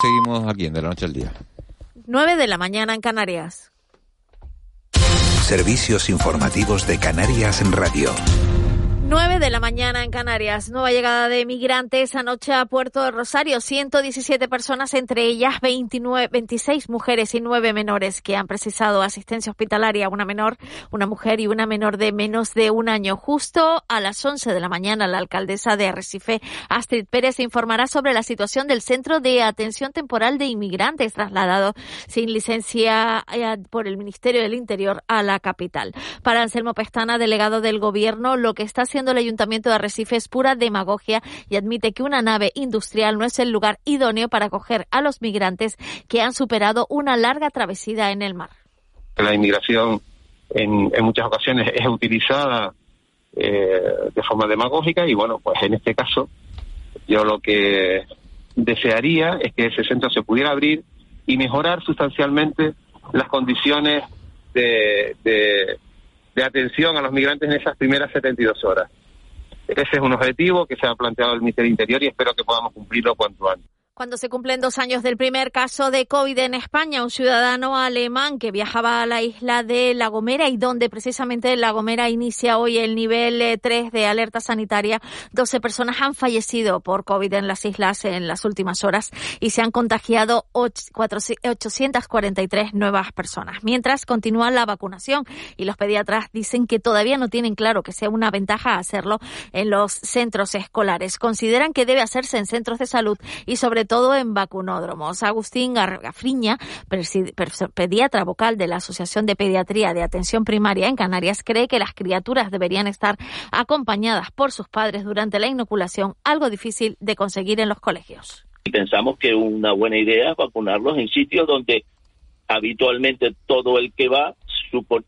Seguimos aquí en De la Noche al Día. 9 de la mañana en Canarias. Servicios informativos de Canarias en Radio. 9 de la mañana en Canarias. Nueva llegada de migrantes anoche a Puerto de Rosario. 117 personas, entre ellas 29, 26 mujeres y 9 menores que han precisado asistencia hospitalaria. Una menor, una mujer y una menor de menos de un año. Justo a las 11 de la mañana, la alcaldesa de Arrecife, Astrid Pérez, informará sobre la situación del Centro de Atención Temporal de Inmigrantes trasladado sin licencia eh, por el Ministerio del Interior a la capital. Para Anselmo Pestana, delegado del Gobierno, lo que está haciendo el Ayuntamiento de Arrecife es pura demagogia y admite que una nave industrial no es el lugar idóneo para acoger a los migrantes que han superado una larga travesía en el mar. La inmigración en, en muchas ocasiones es utilizada eh, de forma demagógica y bueno, pues en este caso yo lo que desearía es que ese centro se pudiera abrir y mejorar sustancialmente las condiciones de, de, de atención a los migrantes en esas primeras 72 horas. Ese es un objetivo que se ha planteado el Ministerio del Interior y espero que podamos cumplirlo cuanto antes. Cuando se cumplen dos años del primer caso de COVID en España, un ciudadano alemán que viajaba a la isla de La Gomera y donde precisamente La Gomera inicia hoy el nivel 3 eh, de alerta sanitaria, 12 personas han fallecido por COVID en las islas en las últimas horas y se han contagiado 843 nuevas personas. Mientras continúa la vacunación y los pediatras dicen que todavía no tienen claro que sea una ventaja hacerlo en los centros escolares. Consideran que debe hacerse en centros de salud y sobre todo en vacunódromos. Agustín Gargafriña, pediatra vocal de la Asociación de Pediatría de Atención Primaria en Canarias, cree que las criaturas deberían estar acompañadas por sus padres durante la inoculación, algo difícil de conseguir en los colegios. Pensamos que una buena idea es vacunarlos en sitios donde habitualmente todo el que va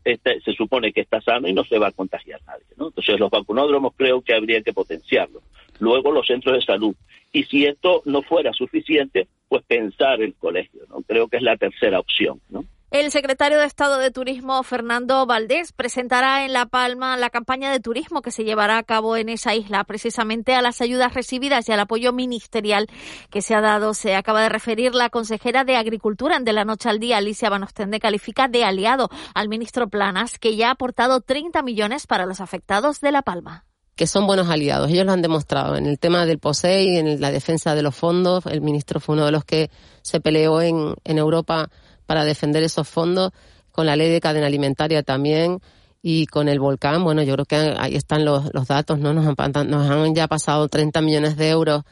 este, se supone que está sano y no se va a contagiar nadie. ¿no? Entonces los vacunódromos creo que habría que potenciarlos. Luego los centros de salud. Y si esto no fuera suficiente, pues pensar el colegio. ¿no? Creo que es la tercera opción. ¿no? El secretario de Estado de Turismo, Fernando Valdés, presentará en La Palma la campaña de turismo que se llevará a cabo en esa isla, precisamente a las ayudas recibidas y al apoyo ministerial que se ha dado. Se acaba de referir la consejera de Agricultura de la noche al día, Alicia Banostende, califica de aliado al ministro Planas, que ya ha aportado 30 millones para los afectados de La Palma que son buenos aliados. Ellos lo han demostrado en el tema del POSEI, en la defensa de los fondos. El ministro fue uno de los que se peleó en, en Europa para defender esos fondos, con la ley de cadena alimentaria también y con el volcán. Bueno, yo creo que ahí están los, los datos, ¿no? Nos han, nos han ya pasado 30 millones de euros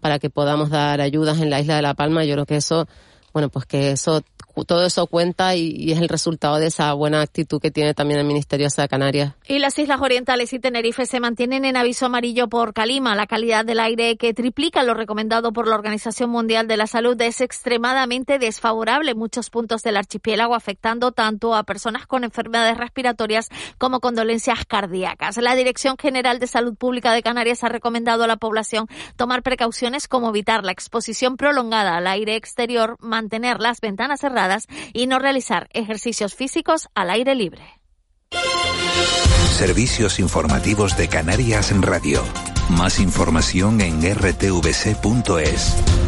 para que podamos dar ayudas en la isla de La Palma. Yo creo que eso, bueno, pues que eso todo eso cuenta y, es el resultado de esa buena actitud que tiene también el Ministerio de Canarias. Y las Islas Orientales y Tenerife se mantienen en aviso amarillo por calima. La calidad del aire que triplica lo recomendado por la Organización Mundial de la Salud es extremadamente desfavorable en muchos puntos del archipiélago, afectando tanto a personas con enfermedades respiratorias como con dolencias cardíacas. La Dirección General de Salud Pública de Canarias ha recomendado a la población tomar precauciones como evitar la exposición prolongada al aire exterior, mantener las ventanas cerradas y no realizar ejercicios físicos al aire libre. Servicios informativos de Canarias en Radio. Más información en rtvc.es.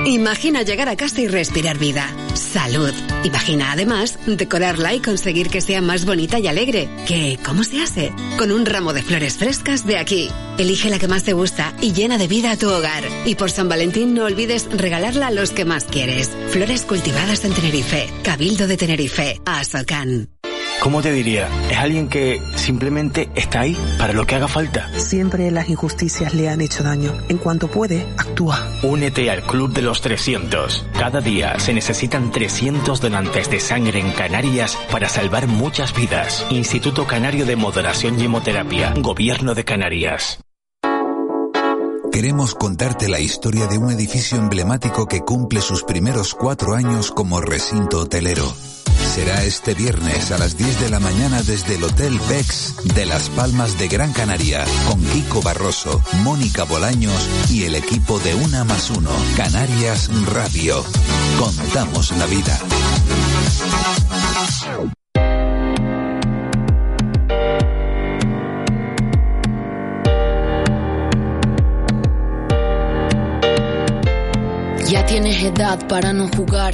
Imagina llegar a casa y respirar vida, salud. Imagina además decorarla y conseguir que sea más bonita y alegre. ¿Qué? ¿Cómo se hace? Con un ramo de flores frescas de aquí. Elige la que más te gusta y llena de vida a tu hogar. Y por San Valentín no olvides regalarla a los que más quieres. Flores cultivadas en Tenerife. Cabildo de Tenerife. Azocan. ¿Cómo te diría? Es alguien que simplemente está ahí para lo que haga falta. Siempre las injusticias le han hecho daño. En cuanto puede, actúa. Únete al Club de los 300. Cada día se necesitan 300 donantes de sangre en Canarias para salvar muchas vidas. Instituto Canario de Moderación y Hemoterapia. Gobierno de Canarias. Queremos contarte la historia de un edificio emblemático que cumple sus primeros cuatro años como recinto hotelero será este viernes a las 10 de la mañana desde el Hotel Bex de Las Palmas de Gran Canaria, con Kiko Barroso, Mónica Bolaños y el equipo de Una más Uno, Canarias Radio. Contamos la vida. Ya tienes edad para no jugar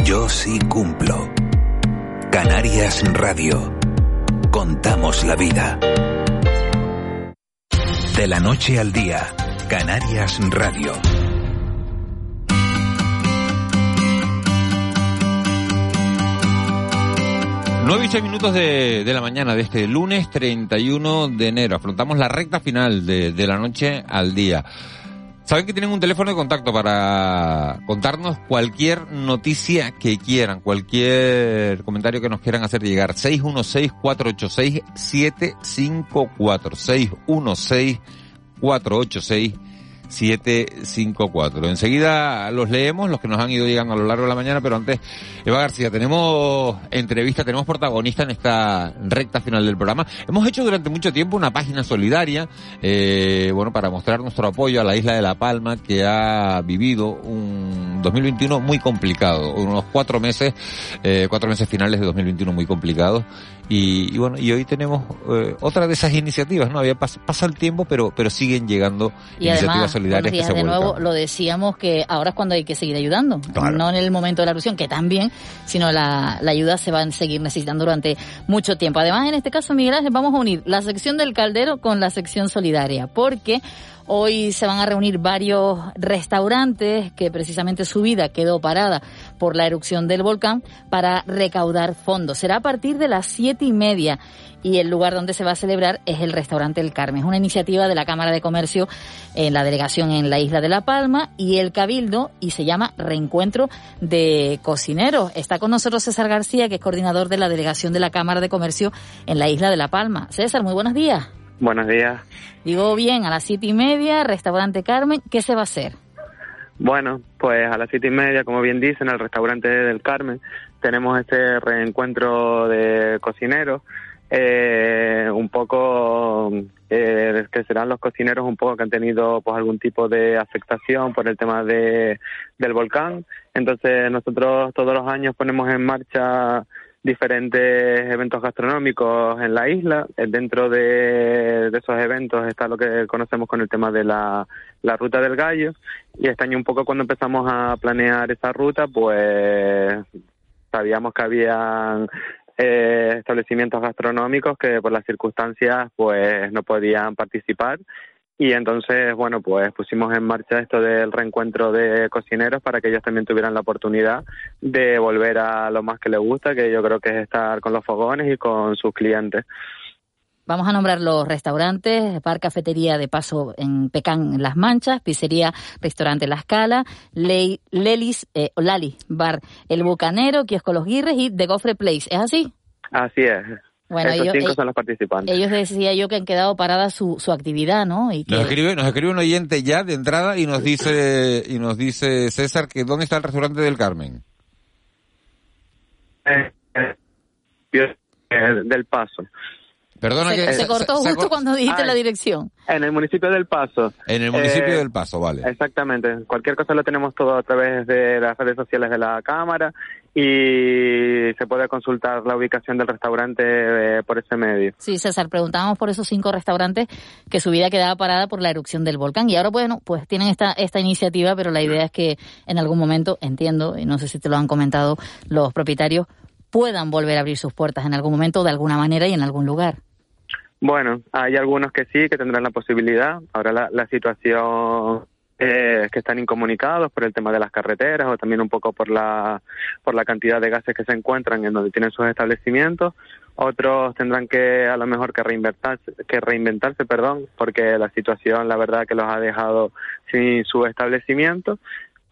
Yo sí cumplo. Canarias Radio. Contamos la vida. De la noche al día. Canarias Radio. 9 y 6 minutos de, de, la mañana de este lunes 31 de enero. Afrontamos la recta final de, de la noche al día. Saben que tienen un teléfono de contacto para contarnos cualquier noticia que quieran, cualquier comentario que nos quieran hacer llegar. 616-486-754. 616-486. 754. Enseguida los leemos, los que nos han ido llegando a lo largo de la mañana, pero antes, Eva García, tenemos entrevista, tenemos protagonista en esta recta final del programa. Hemos hecho durante mucho tiempo una página solidaria, eh, bueno, para mostrar nuestro apoyo a la isla de La Palma, que ha vivido un 2021 muy complicado, unos cuatro meses, eh, cuatro meses finales de 2021 muy complicados. Y, y, bueno, y hoy tenemos eh, otra de esas iniciativas, ¿no? Había pas, pasa el tiempo, pero pero siguen llegando y iniciativas además, solidarias días, que se de nuevo vuelcan. lo decíamos que ahora es cuando hay que seguir ayudando, Claro. no en el momento de la erupción, que también, sino la, la ayuda se va a seguir necesitando durante mucho tiempo. Además, en este caso, Miguel Ángel, vamos a unir la sección del caldero con la sección solidaria, porque Hoy se van a reunir varios restaurantes que precisamente su vida quedó parada por la erupción del volcán para recaudar fondos. Será a partir de las siete y media y el lugar donde se va a celebrar es el restaurante El Carmen. Es una iniciativa de la Cámara de Comercio en la delegación en la isla de La Palma y el Cabildo y se llama Reencuentro de Cocineros. Está con nosotros César García, que es coordinador de la delegación de la Cámara de Comercio en la isla de La Palma. César, muy buenos días. Buenos días. Digo bien, a las siete y media, restaurante Carmen, ¿qué se va a hacer? Bueno, pues a las siete y media, como bien dicen, en el restaurante del Carmen tenemos este reencuentro de cocineros. Eh, un poco eh, que serán los cocineros un poco que han tenido pues algún tipo de afectación por el tema de del volcán entonces nosotros todos los años ponemos en marcha diferentes eventos gastronómicos en la isla. Eh, Dentro de, esos eventos está lo que conocemos con el tema de la, la ruta del gallo. Y este año un poco cuando empezamos a planear esa ruta, pues sabíamos que habían eh, establecimientos gastronómicos que por las circunstancias pues no podían participar y entonces, bueno, pues pusimos en marcha esto del reencuentro de cocineros para que ellos también tuvieran la oportunidad de volver a lo más que les gusta, que yo creo que es estar con los fogones y con sus clientes. Vamos a nombrar los restaurantes, Bar Cafetería de Paso en Pecán, en Las Manchas, Pizzería, Restaurante La Escala, Ley, Lelis, eh, Lali, Bar El Bucanero, Kiosco Los Guirres y The Gofre Place. ¿Es así? Así es. Bueno, Estos ellos, cinco ellos, son los participantes. Ellos decía yo que han quedado parada su, su actividad, ¿no? Y que... Nos escribe, nos escribe un oyente ya de entrada y nos dice, y nos dice César que dónde está el restaurante del Carmen. Eh, eh, del Paso. Perdona se, que se cortó se, justo se, cuando dijiste Ay, la dirección. En el municipio del Paso. En el municipio Eh, del Paso, vale. Exactamente. Cualquier cosa lo tenemos todo a través de las redes sociales de la Cámara y se puede consultar la ubicación del restaurante eh, por ese medio. Sí, César, preguntábamos por esos cinco restaurantes que su vida quedaba parada por la erupción del volcán. Y ahora, bueno, pues tienen esta, esta iniciativa, pero la idea es que en algún momento, entiendo, y no sé si te lo han comentado los propietarios, puedan volver a abrir sus puertas en algún momento, de alguna manera y en algún lugar. Bueno, hay algunos que sí, que tendrán la posibilidad. Ahora la, la situación eh, que están incomunicados por el tema de las carreteras o también un poco por la, por la cantidad de gases que se encuentran en donde tienen sus establecimientos. Otros tendrán que a lo mejor que reinventarse, que reinventarse, perdón, porque la situación la verdad que los ha dejado sin su establecimiento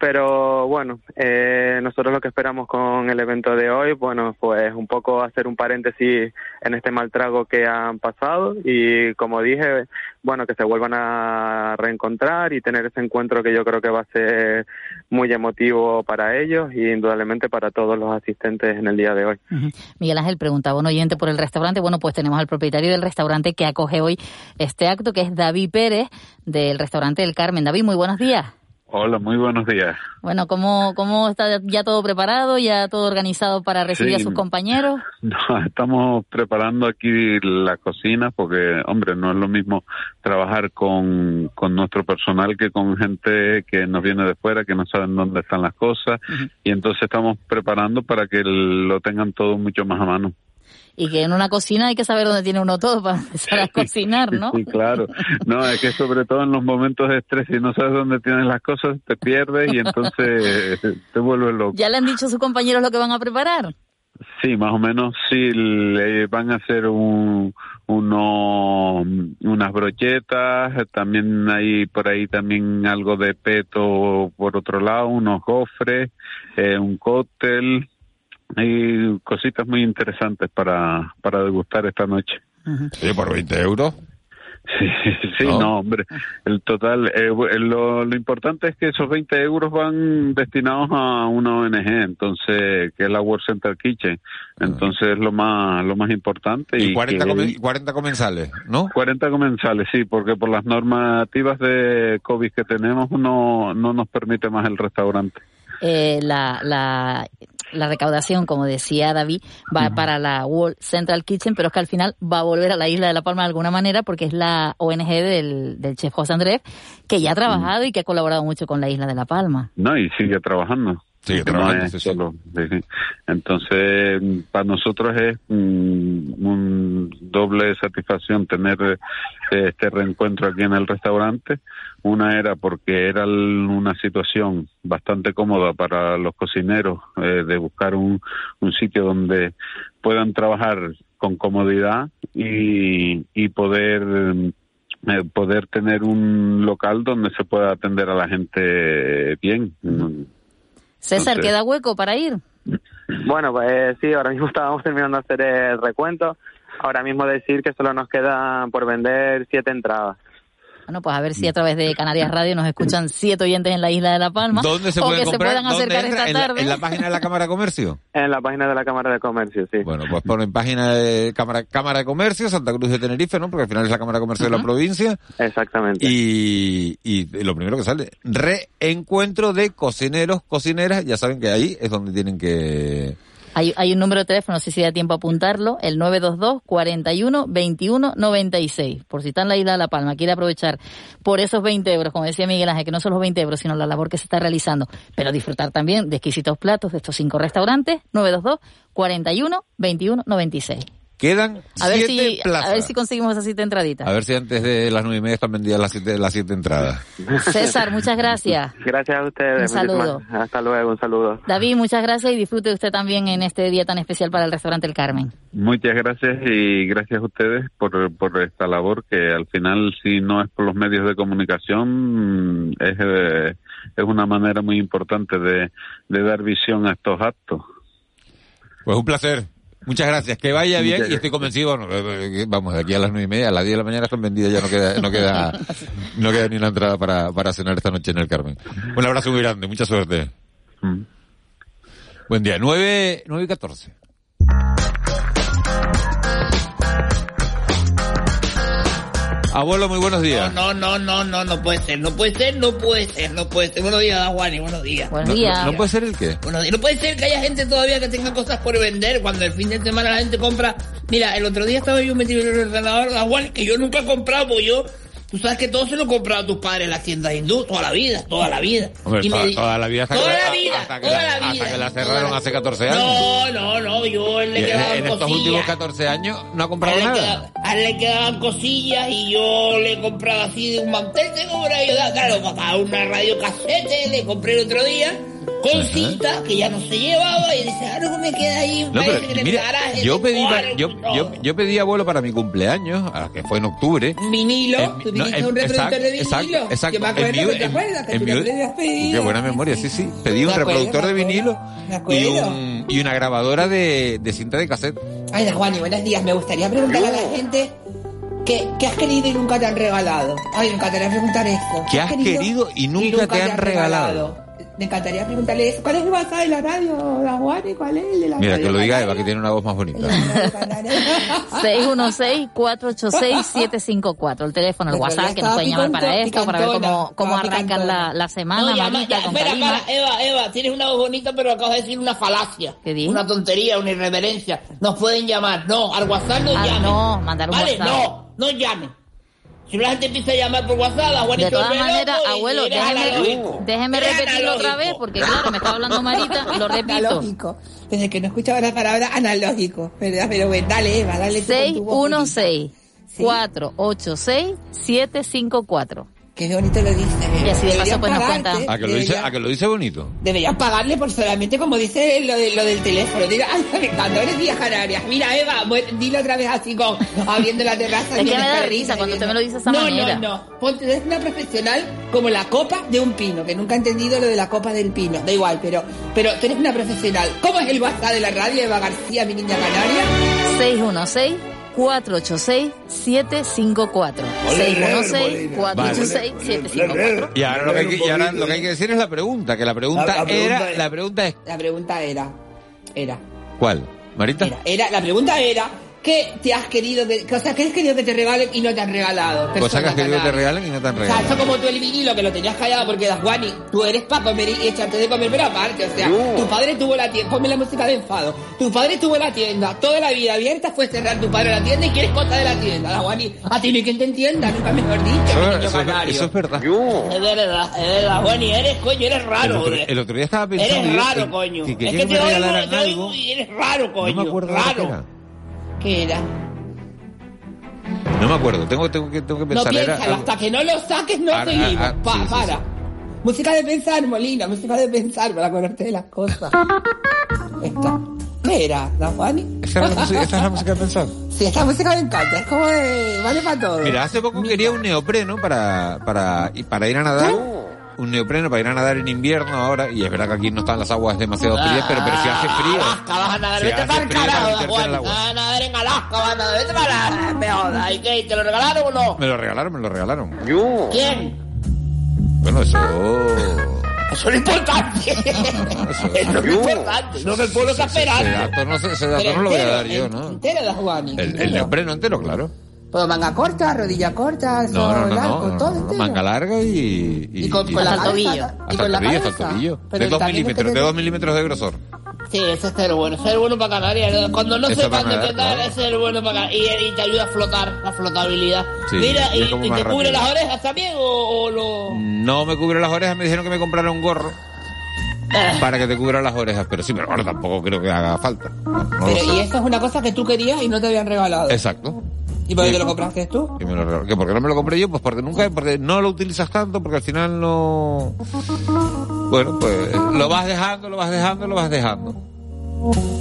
pero bueno, eh, nosotros lo que esperamos con el evento de hoy, bueno, pues un poco hacer un paréntesis en este mal trago que han pasado y como dije, bueno, que se vuelvan a reencontrar y tener ese encuentro que yo creo que va a ser muy emotivo para ellos y indudablemente para todos los asistentes en el día de hoy. Miguel Ángel preguntaba, un oyente por el restaurante, bueno, pues tenemos al propietario del restaurante que acoge hoy este acto, que es David Pérez del restaurante El Carmen. David, muy buenos días. Hola, muy buenos días. Bueno, ¿cómo, cómo está ya todo preparado, ya todo organizado para recibir a sus compañeros? No, estamos preparando aquí la cocina porque, hombre, no es lo mismo trabajar con, con nuestro personal que con gente que nos viene de fuera, que no saben dónde están las cosas. Y entonces estamos preparando para que lo tengan todo mucho más a mano y que en una cocina hay que saber dónde tiene uno todo para empezar a cocinar, ¿no? Sí, claro. No, es que sobre todo en los momentos de estrés, si no sabes dónde tienes las cosas, te pierdes y entonces te vuelves loco. ¿Ya le han dicho a sus compañeros lo que van a preparar? Sí, más o menos sí, le van a hacer un, uno, unas brochetas, también hay por ahí también algo de peto por otro lado, unos gofres, eh, un cóctel, hay cositas muy interesantes para, para degustar esta noche. Sí, por 20 euros. Sí, sí ¿No? hombre. El total, eh, lo, lo, importante es que esos 20 euros van destinados a una ONG, entonces, que es la World Center Kitchen. Entonces, es lo más, lo más importante. Y, 40, 40 comensales, ¿no? 40 comensales, sí, porque por las normativas de COVID que tenemos no, no nos permite más el restaurante. Eh, la, la, la recaudación, como decía David, va para la World Central Kitchen, pero es que al final va a volver a la isla de La Palma de alguna manera porque es la ONG del, del chef José Andrés, que ya ha trabajado y que ha colaborado mucho con la isla de La Palma. No, y sigue trabajando. Sigue trabajando, solo, Entonces, para nosotros es un, un doble satisfacción tener eh, este reencuentro aquí en el restaurante una era porque era una situación bastante cómoda para los cocineros eh, de buscar un, un sitio donde puedan trabajar con comodidad y, y poder eh, poder tener un local donde se pueda atender a la gente bien. César, ¿queda hueco para ir? Bueno, pues sí, ahora mismo estábamos terminando de hacer el recuento. Ahora mismo decir que solo nos quedan por vender siete entradas. Bueno, pues a ver si a través de Canarias Radio nos escuchan siete oyentes en la isla de La Palma. ¿Dónde se o pueden que se puedan acercar esta ¿En tarde. La, ¿En la página de la Cámara de Comercio? En la página de la Cámara de Comercio, sí. Bueno, pues ponen página de Cámara, Cámara de Comercio, Santa Cruz de Tenerife, ¿no? Porque al final es la Cámara de Comercio de la provincia. Exactamente. Y, y lo primero que sale, reencuentro de cocineros, cocineras, ya saben que ahí es donde tienen que hay, hay un número de teléfono, no sé si da tiempo a apuntarlo, el 922 41 21 96. Por si está en la isla de La Palma, quiere aprovechar por esos 20 euros, como decía Miguel Ángel, que no son los 20 euros, sino la labor que se está realizando, pero disfrutar también de exquisitos platos de estos cinco restaurantes, 922 41 21 96. Quedan a ver siete si, plazas. A ver si conseguimos esas siete entraditas. A ver si antes de las nueve y media están vendidas las siete, las siete entradas. César, muchas gracias. Gracias a ustedes. Un saludo. Muchísimas- Hasta luego, un saludo. David, muchas gracias y disfrute usted también en este día tan especial para el restaurante El Carmen. Muchas gracias y gracias a ustedes por, por esta labor que al final si no es por los medios de comunicación es, eh, es una manera muy importante de, de dar visión a estos actos. Pues un placer. Muchas gracias. Que vaya bien Muchas y estoy convencido. eh, eh, Vamos, de aquí a las nueve y media, a las diez de la mañana están vendidas, ya no queda, no queda, no queda ni una entrada para, para cenar esta noche en el Carmen. Un abrazo muy grande, mucha suerte. Buen día. Nueve, nueve y catorce. Abuelo, muy buenos días. No, no, no, no, no puede ser, no puede ser, no puede ser, no puede ser. Buenos días, Juan, y buenos días. No- no- ¿No puede ser el qué? Buenos días. No puede ser que haya gente todavía que tenga cosas por vender cuando el fin de semana la gente compra. Mira, el otro día estaba yo metido en el ordenador, la Juan, que yo nunca he comprado, porque yo Tú sabes que todo se lo comprado a tus padres en las tiendas hindú, toda la vida, toda la vida. Hombre, Y me toda, di- toda la vida hasta toda que, la vida, hasta que toda la, la hasta vida. que la cerraron hace 14 años. No, no, no, yo le Y en, quedaban en estos últimos 14 años no ha A comprado él, le nada. queda- a él le quedaban cosillas y yo le he comprado así de un mantel, tengo por ahí, claro, papá, una radio casete, le compré el otro día, con cinta, que ya no se llevaba, y dice, ahora no me queda ahí, No, pero que el mira, yo pedí, yo, y todo". yo, yo pedí abuelo para mi cumpleaños, a- que fue en octubre. vinilo, En- tú no, un reproductor de vinilo. exacto, ¿te. Qué buena memoria, sí, sí. Pedí un acuerdo, reproductor de vinilo y, un, y una grabadora de, de cinta de cassette. Ay, da Juan, y buenos días. Me gustaría preguntarle a la gente qué, qué has querido y nunca te han regalado. Ay, me encantaría preguntar eso. ¿Qué has querido y nunca te han regalado? Me encantaría preguntarle eso. ¿Cuál es el WhatsApp de la radio, da Juan? ¿Y cuál es el de la Mira, radio? que lo diga Eva, que tiene una voz más bonita. 616-486-754. El teléfono, el WhatsApp ya que nos pueden llamar para esto, para ver cómo, cómo arrancan la, la semana, No, ya, con espera, Eva, Eva, tienes una voz bonita, pero acabas de decir una falacia. Una tontería, una irreverencia. Nos pueden llamar. No, al WhatsApp no Ah, llamen. no, mandar un vale, WhatsApp. no, no llamen. Si la gente empieza a llamar por WhatsApp, la Juanito De todas maneras, abuelo, déjeme, repetirlo otra vez, porque claro, me estaba hablando Marita, lo repito. Analógico. Desde que no escuchaba la palabra analógico. ¿verdad? Pero bueno, dale, Eva, dale tú con tu voz 616-486-754. Qué bonito lo dice. Y así de paso pues nos cuenta. ¿A que lo dice, a que lo dice bonito? Deberías pagarle por solamente como dice lo, de, lo del teléfono. Diga, ay, me encanta, buenos días Canarias. Mira, Eva, dilo otra vez así con abriendo la terraza. Es y que me da risa cuando usted me lo dice de esa no, manera. No, no, Ponte, eres una profesional como la copa de un pino, que nunca he entendido lo de la copa del pino. Da igual, pero, pero tú eres una profesional. ¿Cómo es el WhatsApp de la radio, Eva García, mi niña canaria? 616-486-754. 616-486-754. Y ahora lo que hay que, y ahora lo que hay que decir es la pregunta, que la pregunta, La- la pregunta era, la pregunta es, La pregunta era, era, ¿cuál? ¿Marita? era, la pregunta era, ¿qué te has querido, que, o sea, qué has querido que te regalen y no te han regalado? Cosas que has querido que te regalen y no te han O sea, regalado. esto como tú el vinilo que lo tenías callado porque das Juani, tú eres para comer y echarte de comer, pero aparte, o sea, tu padre tuvo la tienda, ponme la música de enfado, tu padre tuvo la tienda, toda la vida abierta fue cerrar tu padre la tienda y quieres cosas de la tienda, da Juani, a ti no hay quien te entienda, nunca mejor dicho, mi Eso, niño eso es, canario. eso es verdad. Es verdad, es verdad, Juani, eres coño, eres El raro, otro, joder. el otro día estaba pensando Eres raro, coño. que es quería que que te oigo, te oigo y eres raro, coño. No me acuerdo raro. ¿Qué era? No me acuerdo, tengo, tengo, que, tengo que No pensar. era piénsalo, hasta que no lo saques no Ahora, seguimos. ah, Pa- sí, sí, para. Música de pensar, Molina, música de pensar para acordarte de las cosas. Esta. ¿Qué era? ¿La Juani? ¿Esta es la música, esta es la música de pensar? Sí, esta música me encanta, es como de... vale para todo. Mira, hace poco quería un neopreno para, para, para ir a nadar. Un neopreno para ir a nadar en invierno ahora. Y es verdad que aquí no están las aguas demasiado frías, pero, pero si hace frío. Alaska, vas a nadar, Si vete para el frío, carajo, agua. Vas a nadar en Alaska, vas a nadar, vete para. Me jodas, ¿y qué? ¿Te lo regalaron o no? Me lo regalaron, me lo regalaron. ¿Quién? Bueno, eso. Eso es lo importante. Eso es lo importante. No me puedo estar Ese dato no, sé- ese dato no lo voy a dar yo, ¿no? Entero da Juani. El, neopreno entero, claro. Pues manga corta, rodilla corta, No, no, no, largo, no, todo no, entero. manga larga y... Y con- con la Hasta tobillo. y Hasta con el la tobillo, hasta el cabeza. tobillo. Pero De dos milímetros, de te- dos milímetros de grosor. Sí, ese es el bueno, ese es el bueno para Canarias. Cuando no Eso sepan de qué tal, ese es el bueno para Canarias. Y, y te ayuda a flotar, la flotabilidad. Sí, Mira, y ¿y, es como y más te cubre las orejas también o, o lo...? No me cubre las orejas, me dijeron que me comprara un gorro para que te cubra las orejas, pero sí, pero ahora tampoco creo que haga falta. No, no lo Pero, y esto es una cosa que tú querías y no te habían regalado. Exacto. ¿Y por qué te lo compraste tú? Y me lo. ¿Que ¿Por qué no me lo compré yo? Pues porque nunca, porque no lo utilizas tanto, porque al final no... Bueno, pues lo vas dejando, lo vas dejando, lo vas dejando.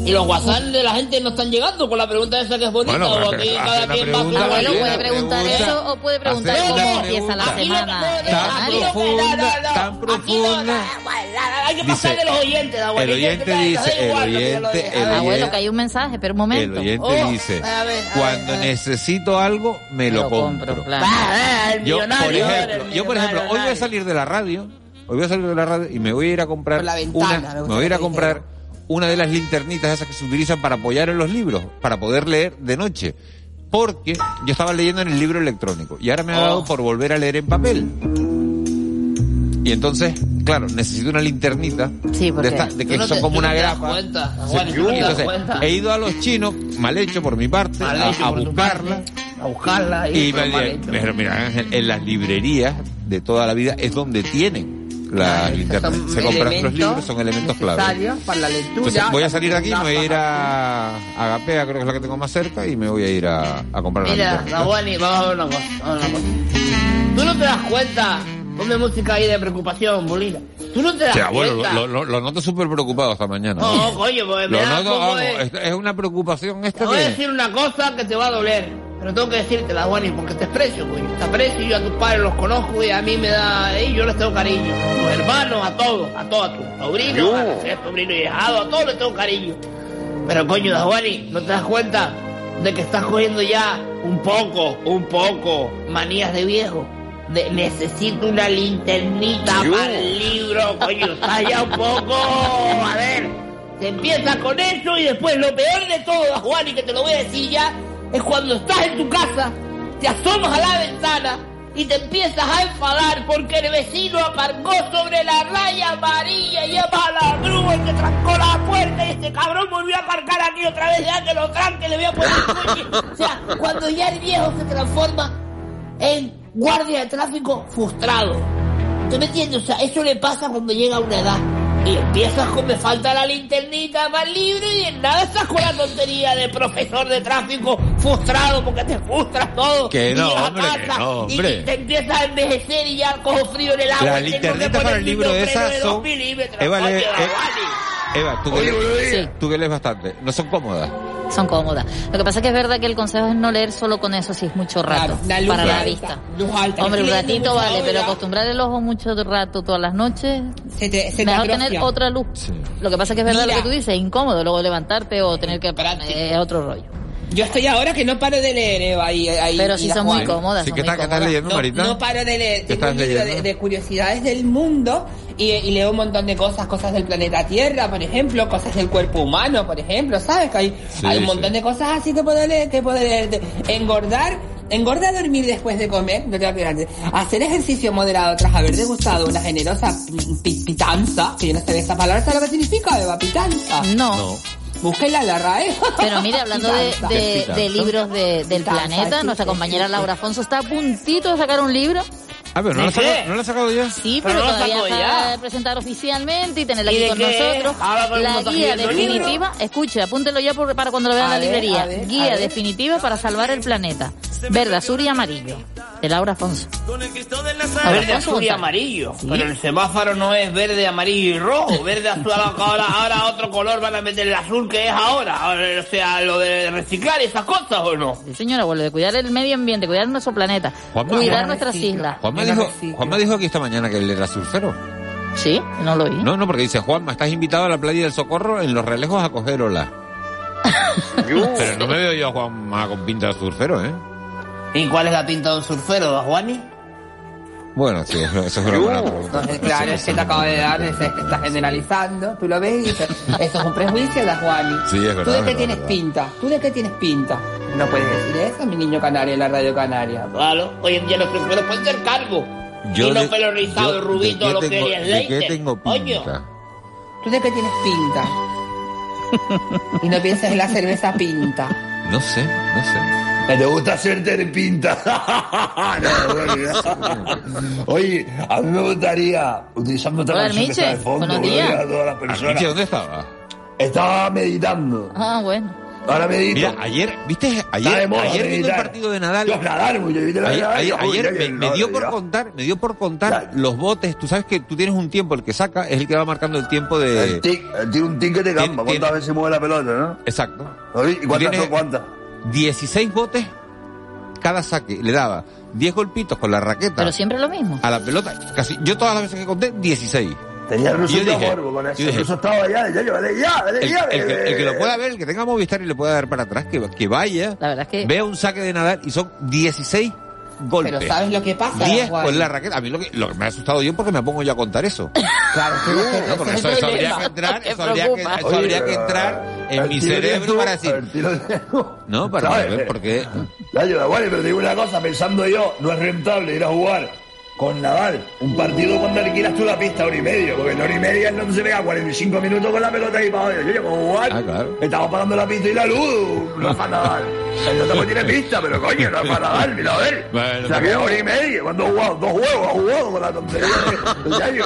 Y los WhatsApp de la gente no están llegando con la pregunta esa que es bonita Bueno, o aquí cada quien va pregunta, a su Abuelo, Una puede preguntar pregunta. eso o puede preguntar cómo empieza la semana. Tan profunda, tan profunda. Hay que Dice, pasar de los oyentes, da el oyente dice, el oyente, el Abuelo, oyente, que hay un mensaje, pero un el momento. oyente Oh, dice, cuando necesito algo, me lo compro. Ah, el Yo, por ejemplo, el yo, por ejemplo, hoy voy a salir de la radio, hoy voy a salir de la radio y me voy a ir a comprar Por la ventana, una, me voy a ir a comprar una de las linternitas esas que se utilizan para apoyar en los libros, para poder leer de noche. Porque yo estaba leyendo en el libro electrónico y ahora me ha Oh. dado por volver a leer en papel. Y entonces, claro, necesito una linternita Sí, porque de, esta- de Tú que no son te- como no una grapa. cuenta, Juan, no entonces, he ido a los chinos, mal hecho por mi parte, a, a buscarla. a buscarla y, Y me- pero mira, Ángel, en las librerías de toda la vida es donde tienen las linternas. son Se compran los libros, son elementos clave. para la lectura. Entonces voy a salir de aquí, me voy a ir a, Agapea, creo que es la que tengo más cerca, y me voy a ir a, a comprar Mira, linterna. Nahuani, vamos a ver una cosa, vamos a ver una cosa. Tú no te das cuenta, ponme música ahí de preocupación, Bolina. Tú no te das O sea, bueno, cuenta. lo, lo- lo noto súper preocupado esta mañana. No, coño, pues me Lo da noto, poco vamos, de- es, una preocupación Te esta voy a decir una cosa que te va a doler, pero tengo que decirte la Juanis porque te aprecio, güey. Te aprecio, yo a tus padres los conozco y a mí me da, eh, yo les tengo cariño. A tus hermanos, a todos, a todos, a tus sobrinos, a tus sobrinos y a todos les tengo cariño. Pero coño, Juani, ¿no te das cuenta de que estás cogiendo ya un poco, un poco, manías de viejo? De, necesito una linternita Yo. para el libro, coño, estás ya un poco, a ver, te empiezas con eso y después lo peor de todo, Juan, y que te lo voy a decir ya, es cuando estás en tu casa, te asomas a la ventana y te empiezas a enfadar porque el vecino aparcó sobre la raya amarilla y la grúa y te trancó la puerta y este cabrón volvió a aparcar aquí otra vez, ya que lo tranque, le voy a poner el coche. O sea, cuando ya el viejo se transforma en guardia de tráfico frustrado. ¿Tú me entiendes? O sea, eso le pasa cuando llega a una edad. Y empiezas con me falta la linternita más libre y en nada estás con la tontería de profesor de tráfico frustrado porque te frustras todo. Que Y no, hombre, que y te empiezas a envejecer y ya cojo frío en el agua. Que linternetas para el libro de esas de dos son... milímetros, Eva, de eh. Eva, tú que, Oye, lees, días. tú que lees bastante, no son cómodas. Son cómodas. Lo que pasa es que es verdad que el consejo es no leer solo con eso si es mucho rato Claro, la luz para la alta, vista. luz alta. Hombre, un ratito vale, pero acostumbrar el ojo mucho rato todas las noches, Se te, se mejor tener otra luz. Lo que pasa es que es verdad Mira. lo que tú dices, es incómodo luego levantarte o tener que... Es otro rollo. Yo estoy ahora que no paro de leer, Eva, ahí, ahí, Pero sí la son muy cómodas, Sí, ¿qué estás cómodas. leyendo, No, Marita? no paro de leer. ¿Qué Tengo un estás libro de, leyendo? de curiosidades del mundo y, y leo un montón de cosas, cosas del planeta Tierra, por ejemplo, cosas del cuerpo humano, por ejemplo, ¿sabes? Que hay, Sí, hay un sí. montón de cosas así que puedo leer, que puedo leer. De- engordar, engordar dormir después de comer, no te voy a pegar. Hacer ejercicio moderado tras haber degustado una generosa pi- pitanza, que yo no sé de esa palabra, ¿sabes lo que significa, Eva? Pitanza. No. Búsquela en la RAE. Pero mire, hablando de, de- de libros de- del planeta, nuestra compañera Laura Afonso está a puntito de sacar un libro. Ah, pero no lo ha ¿De qué? sacado, ¿no lo ha sacado ya. Sí, Pero pero, no lo todavía de presentar oficialmente y tenerla ¿Y aquí con qué? nosotros. El La guía definitiva, escuche, apúntelo ya por- para cuando lo vean en A la ver, librería. ver, guía definitiva para salvar el planeta. Verde, azul y amarillo. De Laura Afonso. Verde, azul y amarillo. Pero el semáforo no es verde, amarillo y rojo. Verde, azul, ahora, ahora otro color van a meter el azul que es ahora. O sea, lo de reciclar esas cosas o no. Sí, señora, abuelo, de cuidar el medio ambiente, cuidar nuestro planeta, cuidar nuestras islas. Juanma dijo, Juanma dijo aquí esta mañana que él era surfero. Sí, no lo oí. No, no, porque dice, Juanma, estás invitado a la playa del Socorro en los relejos a coger ola. Pero no me veo yo a Juanma con pinta de surfero, ¿eh? ¿Y cuál es la pinta de un surfero, Juani? Bueno, sí, eso, eso es una buena pregunta. Entonces, claro, es que te acabo de dar, es que estás generalizando. Tú lo ves y dices, esto es un prejuicio, da Juani. Sí, es verdad. ¿Tú de qué tienes verdad. pinta? ¿Tú de qué tienes pinta? No puedes decir eso, mi niño canario en la radio canaria. Claro, hoy en día los surferos pueden ser calvos. Yo y no de- pelo rizado, yo- rubito, ¿de lo qué que tengo- es ¿De qué tengo pinta? ¿tú de qué tienes pinta? y no pienses en la cerveza pinta. No sé, no sé. ¿Te gusta hacerte de pinta? No. Oye, a mí me gustaría, utilizando esta canción que está de fondo, a todas las personas. Miche, ¿dónde estaba? Estaba meditando. Ah, bueno. Ahora medito. Mira, ayer, ¿viste? Ayer, moda ayer viendo el partido de Nadal. Dios, Nadal, mucho, ¿viste la Ayer, Nadal? ayer- ayer me, dio por contar, me dio por contar los botes. Tú sabes que tú tienes un tiempo, el que saca es el que va marcando el tiempo de. El tic, el tiene un tic que te campa. ¿Cuántas veces mueve la pelota, no? Exacto. ¿Y cuántas Tienes son cuántas? 16 botes cada saque. Le daba 10 golpitos con la raqueta Pero siempre lo mismo. a la pelota. Casi, yo todas las veces que conté, 16. Tenía el Y yo ruso dije- con eso. yo dije, El ruso estaba allá, ya, ya, dale ya, dale el, ya. el que, el que lo eh, pueda ver, el que tenga Movistar y le pueda dar para atrás, que, que vaya, La verdad es que... vea un saque de Nadal y son 16 golpes. Pero ¿sabes lo que pasa, 10 Juan? con la raqueta. A mí lo que, lo que me ha asustado yo porque me pongo yo a contar eso. Claro, No, porque eso, es habría que entrar, eso habría que, preocupa. eso Oye, habría que entrar en mi cerebro de- para decir, de- no, para ¿Sabes? ver, porque Ya, yo, bueno, pero te digo una cosa, pensando yo, no es rentable ir a jugar con Nadal un partido cuando alquilas tú la pista hora y media, porque en hora y media es donde se pega 45 minutos con la pelota ahí para. Yo, yo, como jugar, Ah, claro. estamos pagando la pista y la luz, Rafa Nadal. El otro pues tiene pista, pero coño, no es para dar, mira a ver. Bueno, Se ha quedado hora y media. ¿Cuándo ha jugado? Dos juegos, ha jugado con la tontería de-.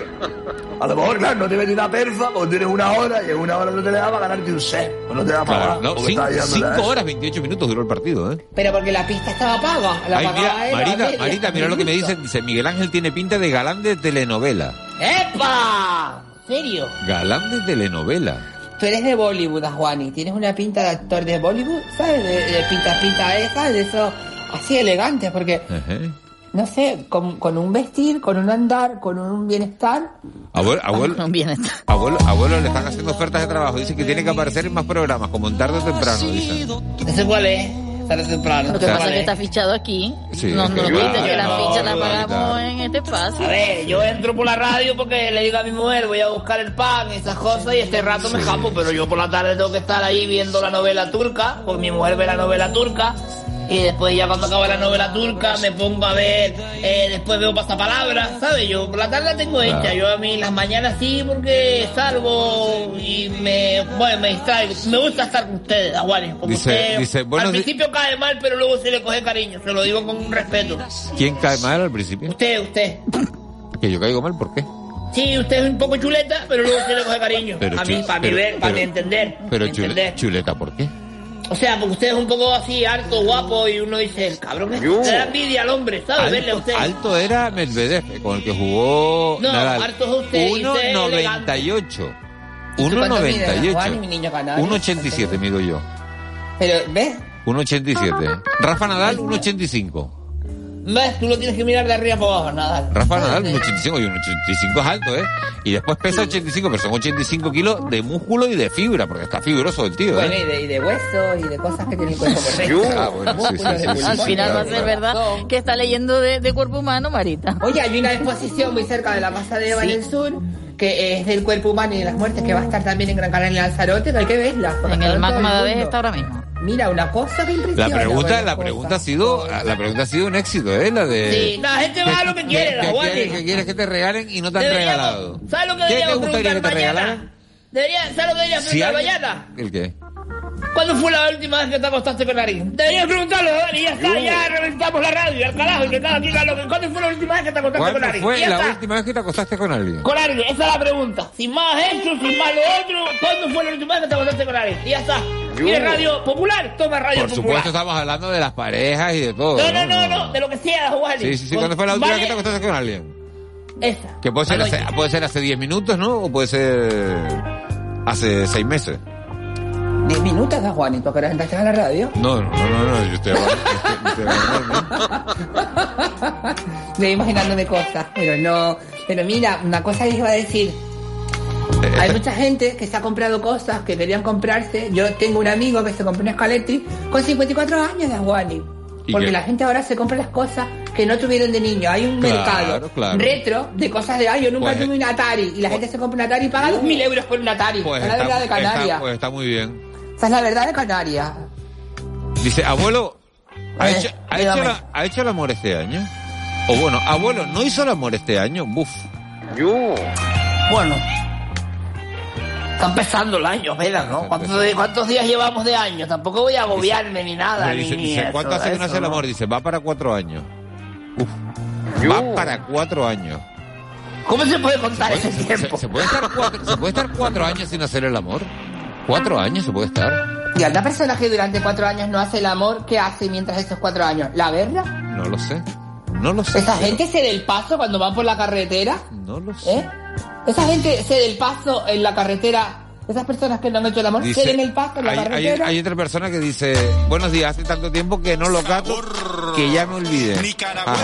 A lo mejor, claro, no te metes una perfa porque tienes una hora y en una hora no te le da para ganarte un set. O no te da para Claro, no, cinco, cinco horas, 28 minutos duró el partido, ¿eh? Pero porque la pista estaba paga. La Ay, mira, Marita, media. Marita, mira lo que me dicen. Dice, Miguel Ángel tiene pinta de galán de telenovela. ¡Epa! ¿En serio? Galán de telenovela. Tú eres de Bollywood, Juani. Tienes una pinta de actor de Bollywood, ¿sabes? De, de pinta, pinta esa, de eso así elegante, porque, Ajá. no sé, con, con un vestir, con un andar, con un bienestar. Abuelo, abuelo, Con bienestar. abuelo, abuelo, le están haciendo ofertas de trabajo. Dice que tiene que aparecer en más programas, como en tarde o temprano, dicen. ¿Ese cuál es? Tarde o temprano. Lo que pasa es ¿Cuál que es? está fichado aquí. Sí, no, no que la no, ficha la pagamos en este espacio. A ver, yo entro por la radio porque le digo a mi mujer, voy a buscar el pan y esas cosas, y este rato me escapo, pero yo por la tarde tengo que estar ahí viendo la novela turca, porque mi mujer ve la novela turca, y después ya cuando acaba la novela turca me pongo a ver, eh, después veo pasapalabras, ¿sabes? Yo por la tarde la tengo hecha, Claro. yo a mí las mañanas sí porque salgo y me, bueno, me distraigo. Me gusta estar con ustedes, Aguanes, porque Dice- usted dice, buenos al principio cae mal, pero luego se le coge cariño, se lo digo con respeto. ¿Quién cae mal al principio? Usted, usted. Que yo caigo mal, ¿por qué? Sí, usted es un poco chuleta, pero luego se le coge cariño. Pero a mí, para mi ver, para mi pero- entender. Pero entender. chuleta, ¿por qué? O sea, porque usted es un poco así, harto, guapo, y uno dice, el cabrón, es- Yo. le da envidia al hombre, ¿sabe? Verle a Alto, usted. alto era Medvedev, con el que jugó No, Nadal. harto es usted, y usted es 1.98. ¿Y tú cuánto mides, Juan, 1.98. mi niño canario? 1.87 mido yo. Pero, ¿ves? 1.87. Rafa Nadal, 1.85. ¿Ves? Tú lo tienes que mirar de arriba para abajo, nada. Rafa Nadal, 1.85. Y 1.85 es alto, ¿eh? Y después pesa 85, pero son 85 kilos de músculo y de fibra, porque está fibroso el tío, Bueno, ¿eh? y de, y de hueso, y de cosas que tiene el cuerpo por dentro. Ah, bueno, sí, sí, sí, sí, Al final va a ser verdad que está leyendo de, de cuerpo humano, Marita. Oye, hay una exposición muy cerca de la Plaza de Eva en el Sur que es del cuerpo humano y de las muertes que va a estar también en Gran Canaria en Lanzarote, que hay que verla. En el magma de está ahora mismo. Mira, una cosa que impresiona. La pregunta, la pregunta ha sido, la pregunta ha sido un éxito, ¿eh? La de. Sí, la gente va a lo que quiere, la ¿Qué Juani. quieres, qué quieres que te regalen y no te han Deberíamos- regalado? ¿Sabes lo que ¿Qué te gustaría que te regalaran? Debería, ¿Sabes lo que debería Si preguntar alguien- mañana? ¿El qué? ¿Cuándo fue la última vez que te acostaste con alguien? Deberías preguntarlo, Dani, ya está, ya reventamos la radio, al carajo, que cada quien lo que... ¿Cuándo fue la última vez que te acostaste con ¿Cuándo alguien? fue la última vez que te acostaste con alguien? Con alguien, esa es la pregunta. Sin más hecho, sin más lo otro, ¿cuándo fue la última vez que te acostaste con alguien? Y ya está. ¿Quieres radio popular? Toma radio Por popular. supuesto estamos hablando de las parejas y de todo. No, no, no, no, de lo que sea, Juan. Sí, sí, sí. ¿Cuándo fue la última vez que te acostaste con alguien? Esa. Que puede ser, hace, puede ser hace 10 minutos, ¿no? O puede ser hace 6 meses. ¿Diez minutos, da Juan? ¿Y tú a qué hora entraste a la radio? No, no, no, no, yo estoy hablando. estoy- imaginándome cosas, pero no. Pero mira, una cosa les iba a decir. Hay mucha gente que se ha comprado cosas que querían comprarse. Yo tengo un amigo que se compró un Scalectri con 54 años de Aguani. ¿Y Porque qué? la gente ahora se compra las cosas que no tuvieron de niño. Hay un Claro, mercado claro. retro de cosas de, ay, yo nunca Pues- tuve un Atari. Y la gente se compra un Atari y paga 2.000 euros por un Atari. Pues Esa es la está, verdad de Canarias. está- pues está muy bien. Esa es la verdad de Canarias. Dice, abuelo, ¿ha, Eh, hecho, ha, hecho la- ¿ha hecho el amor este año? O bueno, abuelo, ¿no hizo el amor este año? Buf. Yo. Bueno. Está empezando el año, apenas, ¿no? ¿Cuántos, cuántos días llevamos de año? Tampoco voy a agobiarme ni nada. Ni, dice, ni dice, eso, ¿cuánto hace que no hace el amor? Dice, va para cuatro años. Uf. Va para cuatro años. ¿Cómo se puede contar ¿Se, ese se- tiempo? se puede estar cuatro, ¿Se puede estar cuatro años sin hacer el amor? ¿Cuatro años se puede estar? Y a una persona que durante cuatro años no hace el amor, ¿qué hace mientras esos cuatro años? ¿La guerra? No lo sé. No lo sé. ¿Esa gente se del paso cuando van por la carretera? No lo sé. ¿Eh? ¿Esa gente se del paso en la carretera? ¿Esas personas que no han hecho el amor Dice, den el paso en la hay, hay- carretera? hay otra persona que dice, buenos días, hace tanto tiempo que no lo cato que ya me olvidé.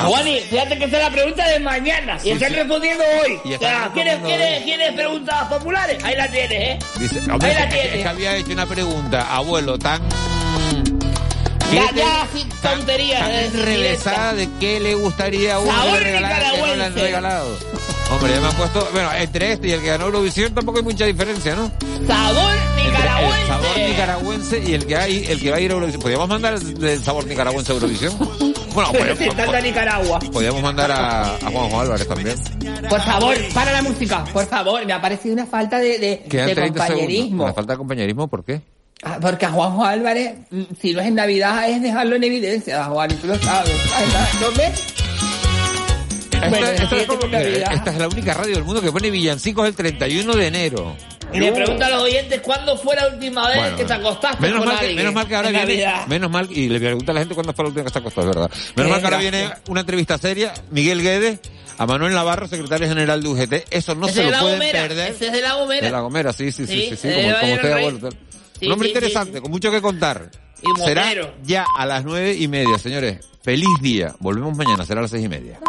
Juani, fíjate que esa es la pregunta de mañana y están sí. respondiendo hoy. Y O están sea, ¿quieres, respondiendo quieres, hoy. ¿quieres preguntas populares? Ahí la tienes, ¿eh? Dice, hombre, Ahí la tienes. es que había hecho una pregunta, abuelo, tan... Ya, ¿qué- ya, sin tonterías. tan enrevesada de qué le gustaría a uno Sabor regalar que no le han regalado. Hombre, ya me han puesto... Bueno, entre este y el que ganó Eurovisión tampoco hay mucha diferencia, ¿no? Sabor nicaragüense. El sabor nicaragüense y el que hay, el que va a ir a Eurovisión. ¿Podríamos mandar el, sabor nicaragüense a Eurovisión? Bueno, Pero pues, en Nicaragua. podríamos mandar a, a Juanjo Álvarez también. Por favor, para la música, por favor. Me ha parecido una falta de, de, de 30 segundos. compañerismo. ¿Una falta de compañerismo por qué? Ah, Porque a Juanjo Álvarez, mm, si no es en Navidad, es dejarlo en evidencia, Juan, y tú lo sabes. ¿No ves? Bueno, esta, esta es como- esta la única radio del mundo que pone villancicos el 31 de enero. Y le pregunta a los oyentes cuándo fue la última vez Bueno, que te acostaste Menos con mal, que, alguien menos mal que ahora en viene, Navidad. menos mal, y le pregunta a la gente cuándo fue la última que se acostó, es verdad. Menos mal que ahora viene una entrevista seria, Miguel Guedes, a Manuel Navarro, secretario general de UGT. Eso no se es de lo la pueden Gomera, perder. ese es de la Gomera. De la Gomera, sí, sí, sí, Sí, sí, sí, de como, como usted abuelo. Sí, Un hombre sí, sí, interesante, con mucho que contar. Y Será ya a las nueve y media, señores. Feliz día. Volvemos mañana, será a las seis y media.